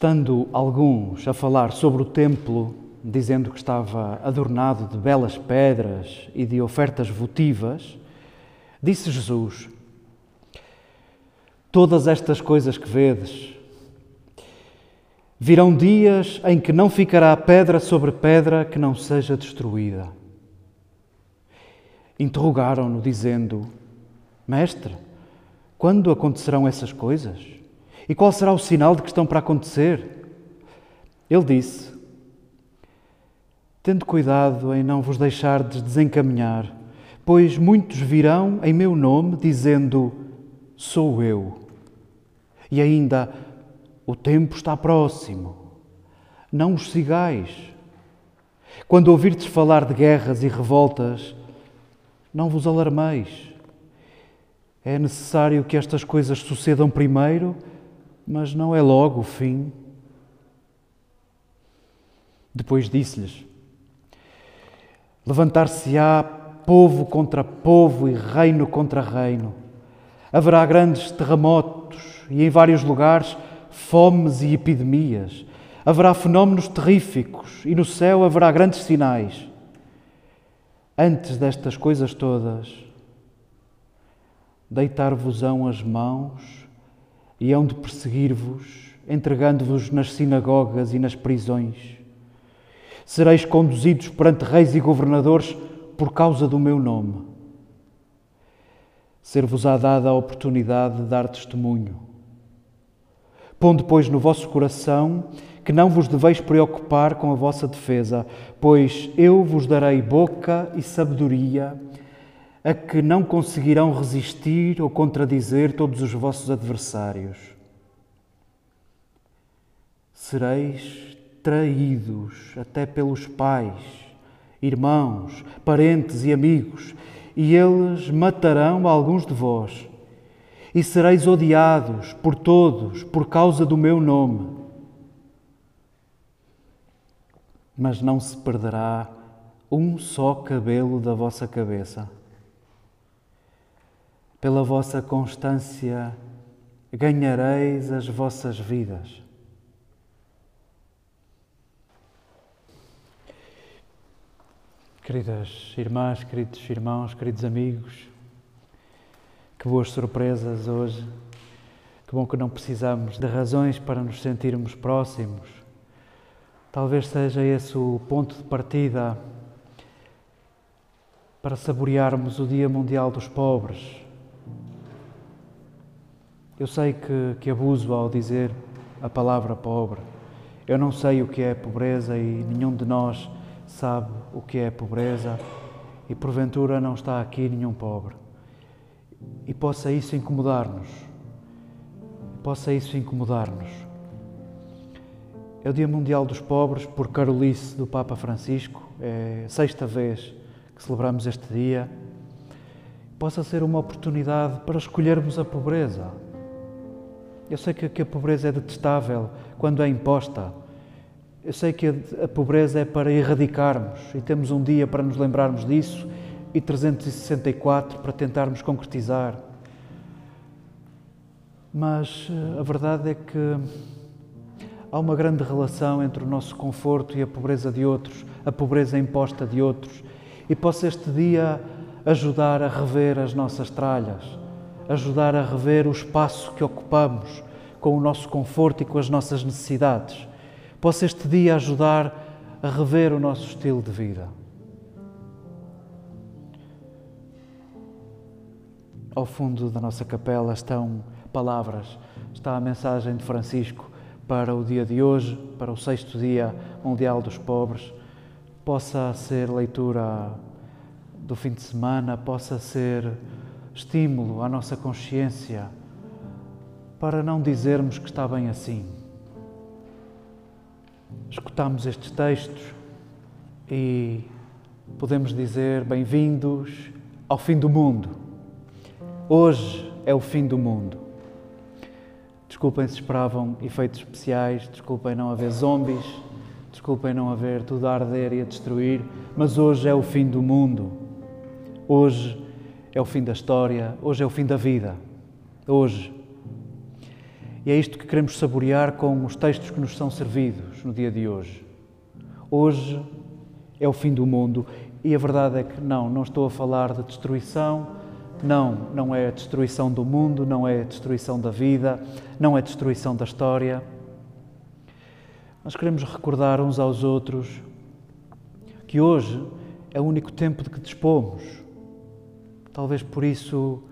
Estando alguns a falar sobre o templo, dizendo que estava adornado de belas pedras e de ofertas votivas, disse Jesus: Todas estas coisas que vedes, virão dias em que não ficará pedra sobre pedra que não seja destruída. Interrogaram-no, dizendo: Mestre, quando acontecerão essas coisas? E qual será o sinal de que estão para acontecer? Ele disse: Tende cuidado em não vos deixardes desencaminhar, pois muitos virão em meu nome dizendo: Sou eu. E ainda: O tempo está próximo. Não os sigais. Quando ouvirdes falar de guerras e revoltas, não vos alarmeis. É necessário que estas coisas sucedam primeiro mas não é logo o fim. Depois disse-lhes: Levantar-se-á povo contra povo e reino contra reino. Haverá grandes terremotos e, em vários lugares, fomes e epidemias. Haverá fenómenos terríficos e no céu haverá grandes sinais. Antes destas coisas todas, deitar-vos-ão as mãos e hão de perseguir-vos, entregando-vos nas sinagogas e nas prisões. Sereis conduzidos perante reis e governadores por causa do meu nome. Ser-vos-á dada a oportunidade de dar testemunho. Pondo, pois, no vosso coração que não vos deveis preocupar com a vossa defesa, pois eu vos darei boca e sabedoria a que não conseguirão resistir ou contradizer todos os vossos adversários. Sereis traídos até pelos pais, irmãos, parentes e amigos, e eles matarão alguns de vós. E sereis odiados por todos por causa do meu nome. Mas não se perderá um só cabelo da vossa cabeça pela vossa constância ganhareis as vossas vidas. Queridas irmãs, queridos irmãos, queridos amigos, que boas surpresas hoje. Que bom que não precisamos de razões para nos sentirmos próximos. Talvez seja esse o ponto de partida para saborearmos o Dia Mundial dos Pobres eu sei que, que abuso ao dizer a palavra pobre. Eu não sei o que é pobreza e nenhum de nós sabe o que é pobreza e porventura não está aqui nenhum pobre. E possa isso incomodar-nos. Possa isso incomodar-nos. É o Dia Mundial dos Pobres por Carolice do Papa Francisco. É a sexta vez que celebramos este dia. Possa ser uma oportunidade para escolhermos a pobreza eu sei que, que a pobreza é detestável quando é imposta. Eu sei que a, a pobreza é para erradicarmos e temos um dia para nos lembrarmos disso e 364 para tentarmos concretizar. Mas eh, a verdade é que há uma grande relação entre o nosso conforto e a pobreza de outros, a pobreza imposta de outros. E possa este dia ajudar a rever as nossas tralhas, ajudar a rever o espaço que ocupamos com o nosso conforto e com as nossas necessidades. Possa este dia ajudar a rever o nosso estilo de vida. Ao fundo da nossa capela estão palavras, está a mensagem de Francisco para o dia de hoje, para o sexto Dia Mundial dos Pobres. Possa ser leitura do fim de semana, possa ser estímulo à nossa consciência para não dizermos que está bem assim. Escutamos estes textos e podemos dizer bem-vindos ao fim do mundo. Hoje é o fim do mundo. Desculpem se esperavam efeitos especiais, desculpem não haver zombies, desculpem não haver tudo a arder e a destruir, mas hoje é o fim do mundo. Hoje é o fim da história, hoje é o fim da vida. Hoje. E é isto que queremos saborear com os textos que nos são servidos no dia de hoje. Hoje é o fim do mundo e a verdade é que não, não estou a falar de destruição, não, não é a destruição do mundo, não é a destruição da vida, não é a destruição da história. Nós queremos recordar uns aos outros que hoje é o único tempo de que dispomos. Talvez por isso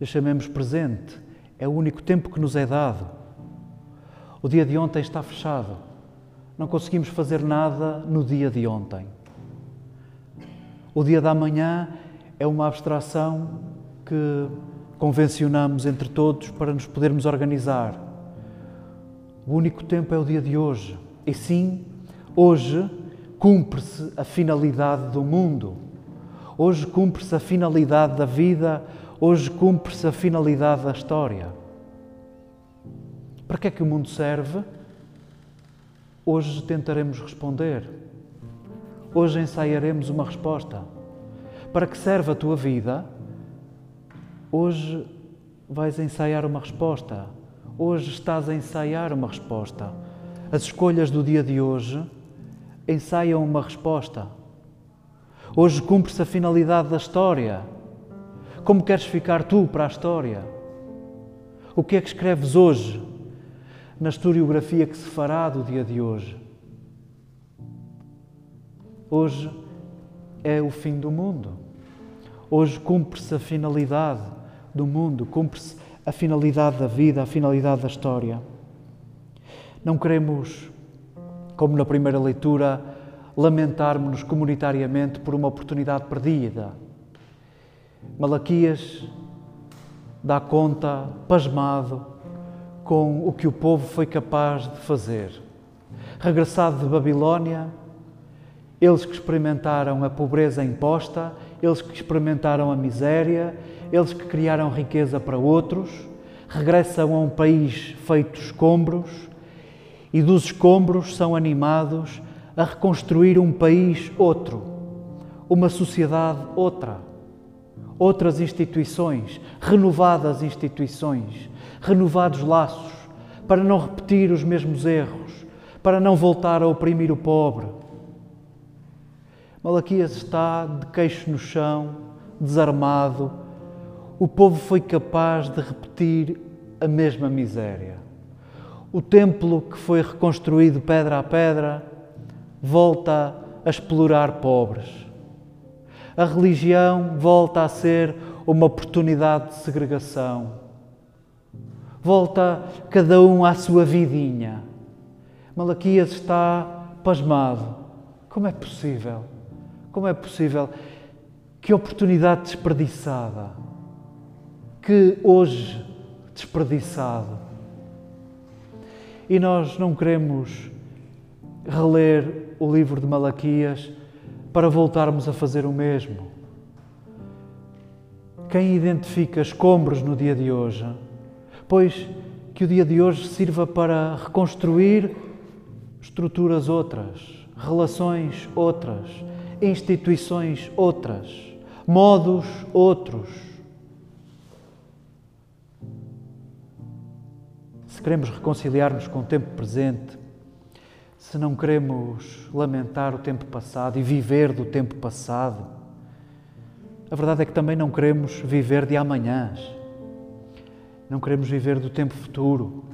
lhe chamemos presente. É o único tempo que nos é dado. O dia de ontem está fechado. Não conseguimos fazer nada no dia de ontem. O dia da manhã é uma abstração que convencionamos entre todos para nos podermos organizar. O único tempo é o dia de hoje. E sim, hoje cumpre-se a finalidade do mundo. Hoje cumpre-se a finalidade da vida. Hoje cumpre-se a finalidade da história. Para que é que o mundo serve? Hoje tentaremos responder. Hoje ensaiaremos uma resposta. Para que serve a tua vida? Hoje vais ensaiar uma resposta. Hoje estás a ensaiar uma resposta. As escolhas do dia de hoje ensaiam uma resposta. Hoje cumpre-se a finalidade da história. Como queres ficar tu para a história? O que é que escreves hoje na historiografia que se fará do dia de hoje? Hoje é o fim do mundo. Hoje cumpre-se a finalidade do mundo, cumpre-se a finalidade da vida, a finalidade da história. Não queremos, como na primeira leitura, lamentarmos-nos comunitariamente por uma oportunidade perdida. Malaquias dá conta, pasmado, com o que o povo foi capaz de fazer. Regressado de Babilónia, eles que experimentaram a pobreza imposta, eles que experimentaram a miséria, eles que criaram riqueza para outros, regressam a um país feito escombros e dos escombros são animados a reconstruir um país outro, uma sociedade outra, outras instituições, renovadas instituições, renovados laços, para não repetir os mesmos erros, para não voltar a oprimir o pobre Malaquias está de queixo no chão, desarmado. O povo foi capaz de repetir a mesma miséria. O templo que foi reconstruído pedra a pedra volta a explorar pobres. A religião volta a ser uma oportunidade de segregação. Volta cada um à sua vidinha. Malaquias está pasmado. Como é possível? Como é possível? Que oportunidade desperdiçada. Que hoje desperdiçado. E nós não queremos reler o livro de Malaquias para voltarmos a fazer o mesmo. Quem identifica escombros no dia de hoje, pois que o dia de hoje sirva para reconstruir estruturas outras, relações outras, instituições outras, modos outros. Se queremos reconciliar-nos com o tempo presente, se não queremos lamentar o tempo passado e viver do tempo passado, a verdade é que também não queremos viver de amanhãs. Não queremos viver do tempo futuro.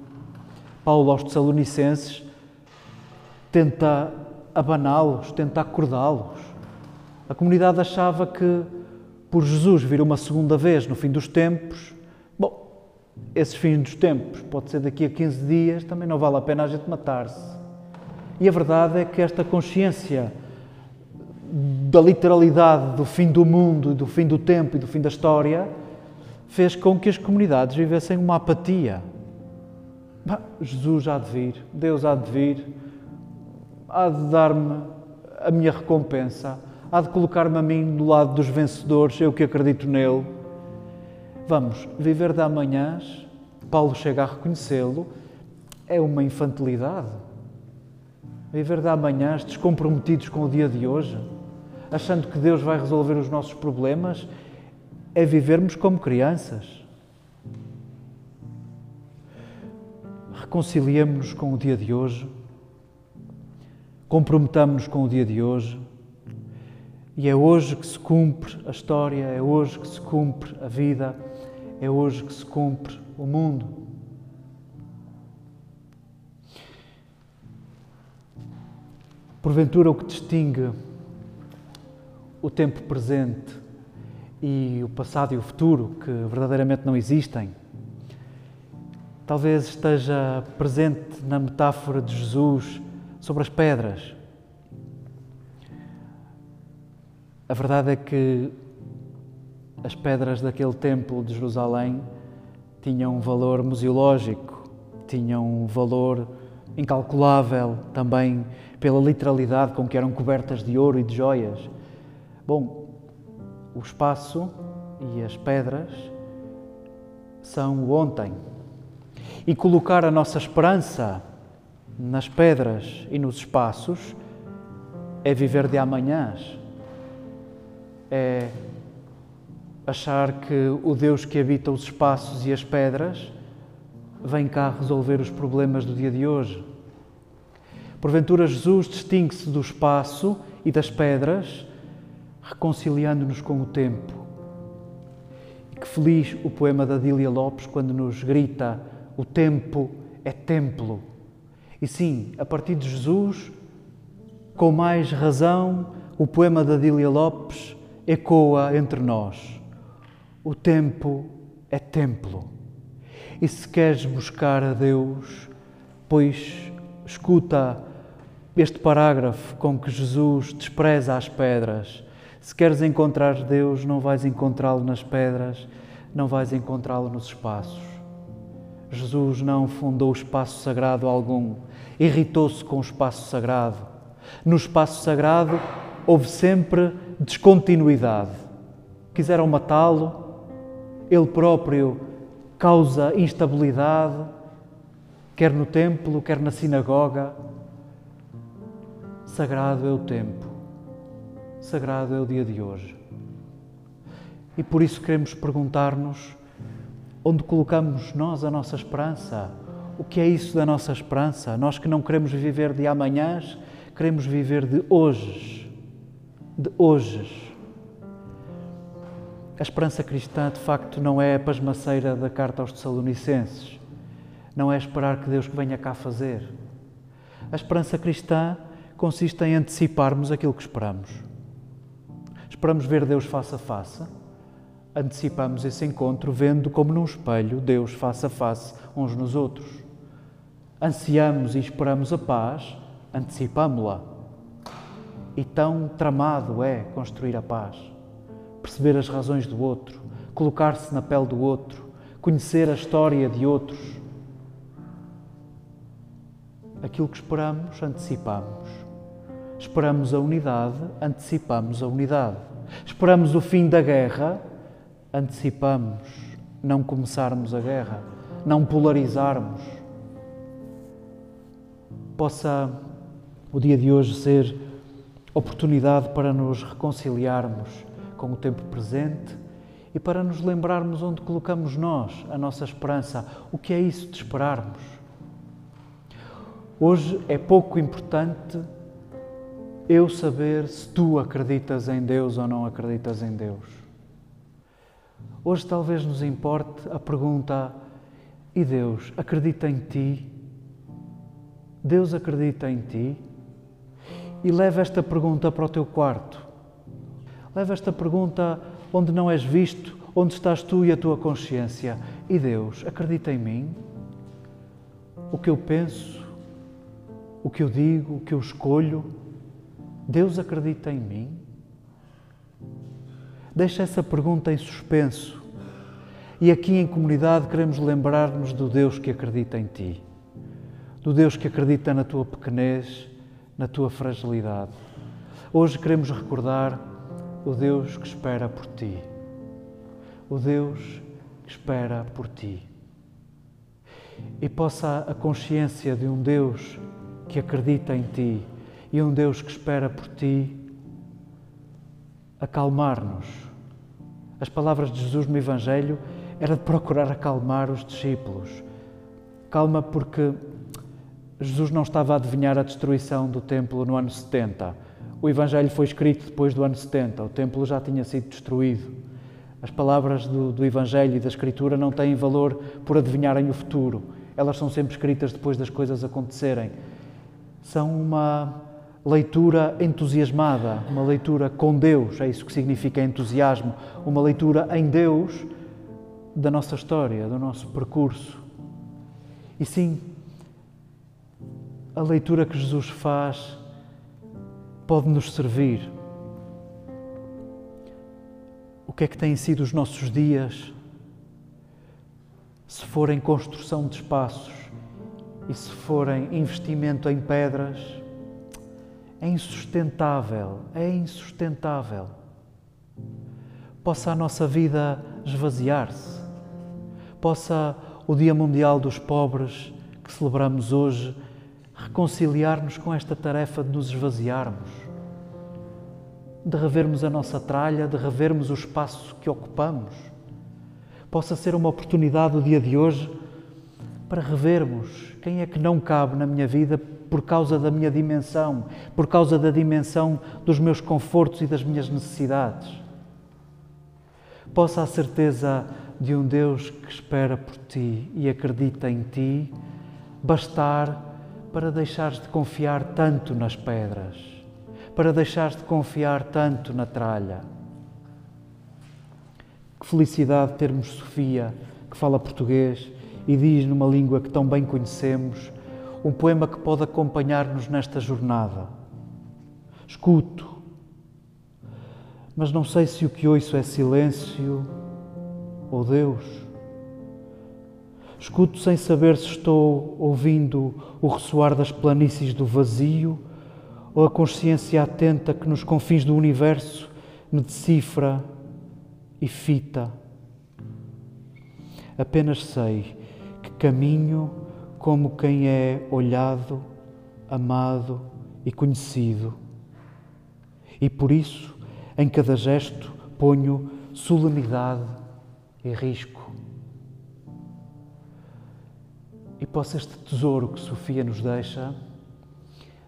Paulo aos Tessalonicenses tenta abaná-los, tenta acordá-los. A comunidade achava que, por Jesus vir uma segunda vez no fim dos tempos, bom, esses fins dos tempos, pode ser daqui a 15 dias, também não vale a pena a gente matar-se. E a verdade é que esta consciência da literalidade do fim do mundo, do fim do tempo e do fim da história fez com que as comunidades vivessem uma apatia. Bah, Jesus há de vir, Deus há de vir, há de dar-me a minha recompensa há de colocar-me a mim do lado dos vencedores, eu que acredito nele. Vamos, viver de amanhãs, Paulo chega a reconhecê-lo, é uma infantilidade. Viver de amanhãs descomprometidos com o dia de hoje, achando que Deus vai resolver os nossos problemas, é vivermos como crianças. reconciliemos-nos com o dia de hoje, comprometamos-nos com o dia de hoje, e é hoje que se cumpre a história, é hoje que se cumpre a vida, é hoje que se cumpre o mundo. Porventura, o que distingue o tempo presente e o passado e o futuro, que verdadeiramente não existem, talvez esteja presente na metáfora de Jesus sobre as pedras. A verdade é que as pedras daquele templo de Jerusalém tinham um valor museológico, tinham um valor incalculável também pela literalidade com que eram cobertas de ouro e de joias. Bom, o espaço e as pedras são o ontem. E colocar a nossa esperança nas pedras e nos espaços é viver de amanhãs. É achar que o Deus que habita os espaços e as pedras vem cá resolver os problemas do dia de hoje. Porventura, Jesus distingue-se do espaço e das pedras, reconciliando-nos com o tempo. Que feliz o poema da Dília Lopes quando nos grita: o tempo é templo. E sim, a partir de Jesus, com mais razão, o poema da Dília Lopes ecoa entre nós. O tempo é templo. E se queres buscar a Deus, pois escuta este parágrafo com que Jesus despreza as pedras. Se queres encontrar Deus, não vais encontrá-lo nas pedras, não vais encontrá-lo nos espaços. Jesus não fundou espaço sagrado algum, irritou-se com o espaço sagrado. No espaço sagrado houve sempre descontinuidade. Quiseram matá-lo, ele próprio causa instabilidade, quer no templo, quer na sinagoga. Sagrado é o tempo, sagrado é o dia de hoje. E por isso queremos perguntar-nos onde colocamos nós a nossa esperança. O que é isso da nossa esperança? Nós que não queremos viver de amanhãs, queremos viver de hoje. De hoje. A esperança cristã, de facto, não é a pasmaceira da carta aos Tessalonicenses. Não é esperar que Deus venha cá fazer. A esperança cristã consiste em anteciparmos aquilo que esperamos. Esperamos ver Deus face a face. Antecipamos esse encontro vendo como num espelho Deus face a face uns nos outros. Ansiamos e esperamos a paz, antecipamo-la. E tão tramado é construir a paz perceber as razões do outro, colocar-se na pele do outro, conhecer a história de outros. Aquilo que esperamos, antecipamos. Esperamos a unidade, antecipamos a unidade. Esperamos o fim da guerra, antecipamos não começarmos a guerra, não polarizarmos. Possa o dia de hoje ser oportunidade para nos reconciliarmos com o tempo presente e para nos lembrarmos onde colocamos nós a nossa esperança, o que é isso de esperarmos. Hoje é pouco importante eu saber se tu acreditas em Deus ou não acreditas em Deus. Hoje talvez nos importe a pergunta: e Deus acredita em ti? Deus acredita em ti? E leva esta pergunta para o teu quarto Leva esta pergunta onde não és visto, onde estás tu e a tua consciência. E Deus acredita em mim? O que eu penso, o que eu digo, o que eu escolho, Deus acredita em mim? Deixa essa pergunta em suspenso. E aqui em comunidade queremos lembrar-nos do Deus que acredita em ti, do Deus que acredita na tua pequenez, na tua fragilidade. Hoje queremos recordar o Deus que espera por ti. O Deus que espera por ti. E possa a consciência de um Deus que acredita em ti e um Deus que espera por ti acalmar-nos. As palavras de Jesus no Evangelho era de procurar acalmar os discípulos. Calma, porque Jesus não estava a adivinhar a destruição do templo no ano 70. O Evangelho foi escrito depois do ano 70, o templo já tinha sido destruído. As palavras do, do Evangelho e da Escritura não têm valor por adivinharem o futuro, elas são sempre escritas depois das coisas acontecerem. São uma leitura entusiasmada, uma leitura com Deus, é isso que significa entusiasmo, uma leitura em Deus da nossa história, do nosso percurso. E sim, a leitura que Jesus faz pode nos servir. O que é que têm sido os nossos dias? Se forem construção de espaços e se forem investimento em pedras, é insustentável, é insustentável. Possa a nossa vida esvaziar-se, possa o Dia Mundial dos Pobres que celebramos hoje reconciliar-nos com esta tarefa de nos esvaziarmos, de revermos a nossa tralha, de revermos o espaço que ocupamos. Possa ser uma oportunidade o dia de hoje para revermos quem é que não cabe na minha vida por causa da minha dimensão, por causa da dimensão dos meus confortos e das minhas necessidades. Possa a certeza de um Deus que espera por ti e acredita em ti bastar para deixares de confiar tanto nas pedras, para deixares de confiar tanto na tralha. Que felicidade termos Sofia, que fala português e diz numa língua que tão bem conhecemos, um poema que pode acompanhar-nos nesta jornada. Escuto, mas não sei se o que ouço é silêncio ou Deus. Escuto sem saber se estou ouvindo o ressoar das planícies do vazio ou a consciência atenta que nos confins do universo me decifra e fita. Apenas sei que caminho como quem é olhado, amado e conhecido. E por isso, em cada gesto, ponho solenidade e risco. e possa este tesouro que Sofia nos deixa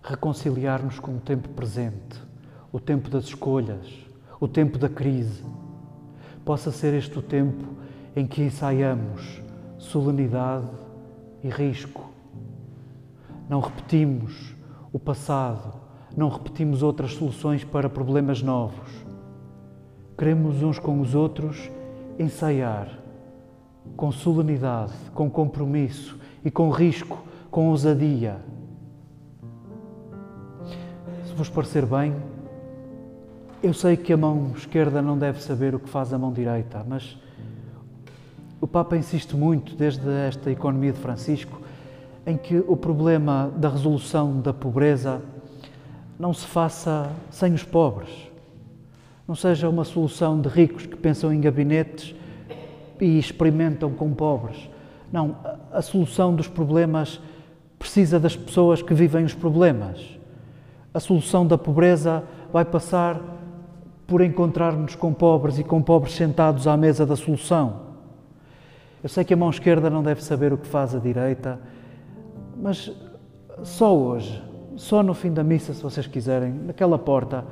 reconciliar-nos com o tempo presente, o tempo das escolhas, o tempo da crise. Possa ser este o tempo em que ensaiamos solenidade e risco. Não repetimos o passado, não repetimos outras soluções para problemas novos. Queremos uns com os outros ensaiar com solenidade, com compromisso e com risco, com ousadia. Se vos parecer bem, eu sei que a mão esquerda não deve saber o que faz a mão direita, mas o Papa insiste muito, desde esta economia de Francisco, em que o problema da resolução da pobreza não se faça sem os pobres. Não seja uma solução de ricos que pensam em gabinetes e experimentam com pobres. Não, a solução dos problemas precisa das pessoas que vivem os problemas. A solução da pobreza vai passar por encontrarmos com pobres e com pobres sentados à mesa da solução. Eu sei que a mão esquerda não deve saber o que faz a direita, mas só hoje, só no fim da missa, se vocês quiserem, naquela porta,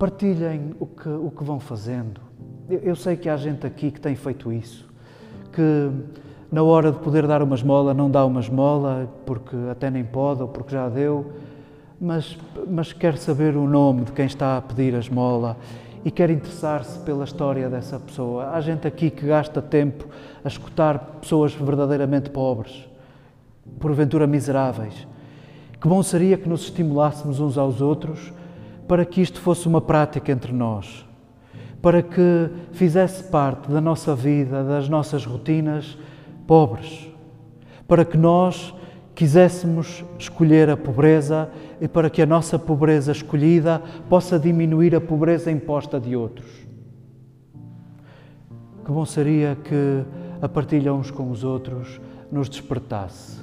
partilhem o que, o que vão fazendo. Eu, eu sei que há gente aqui que tem feito isso, que na hora de poder dar uma esmola, não dá uma esmola porque até nem pode ou porque já deu, mas, mas quer saber o nome de quem está a pedir a esmola e quer interessar-se pela história dessa pessoa. Há gente aqui que gasta tempo a escutar pessoas verdadeiramente pobres, porventura miseráveis. Que bom seria que nos estimulássemos uns aos outros para que isto fosse uma prática entre nós, para que fizesse parte da nossa vida, das nossas rotinas pobres, para que nós quiséssemos escolher a pobreza e para que a nossa pobreza escolhida possa diminuir a pobreza imposta de outros. Que bom seria que a partilha uns com os outros nos despertasse.